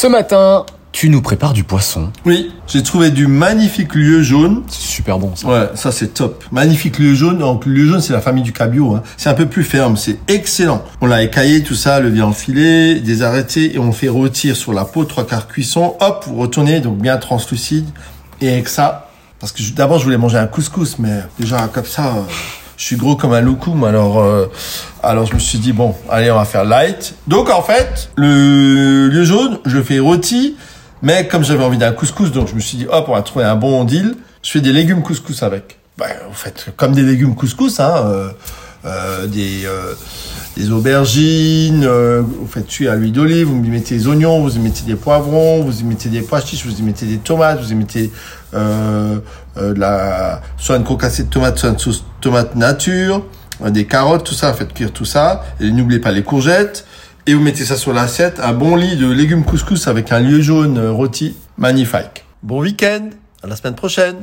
Ce matin, tu nous prépares du poisson. Oui, j'ai trouvé du magnifique lieu jaune. C'est super bon ça. Ouais, ça c'est top. Magnifique lieu jaune. Donc le lieu jaune, c'est la famille du cabillaud. Hein. C'est un peu plus ferme, c'est excellent. On l'a écaillé, tout ça, le vient enfilé, des arrêtés, et on fait rôtir sur la peau, trois quarts cuisson. Hop, vous retournez, donc bien translucide. Et avec ça, parce que d'abord je voulais manger un couscous, mais déjà comme ça, euh, je suis gros comme un loukoum. Alors, euh, alors je me suis dit bon, allez, on va faire light. Donc en fait, le lieu jaune, je fais rôti. Mais comme j'avais envie d'un couscous, donc je me suis dit, hop, on va trouver un bon deal. Je fais des légumes couscous avec. Ben, vous faites comme des légumes couscous, hein, euh, des, euh, des aubergines, euh, vous faites cuire à l'huile d'olive, vous y mettez des oignons, vous y mettez des poivrons, vous y mettez des pois chiches, vous y mettez des tomates, vous y mettez euh, euh, de la, soit une concassée de tomates, soit une sauce tomate nature, euh, des carottes, tout ça, faites cuire tout ça. Et n'oubliez pas les courgettes. Et vous mettez ça sur l'assiette, un bon lit de légumes couscous avec un lieu jaune euh, rôti, magnifique. Bon week-end, à la semaine prochaine.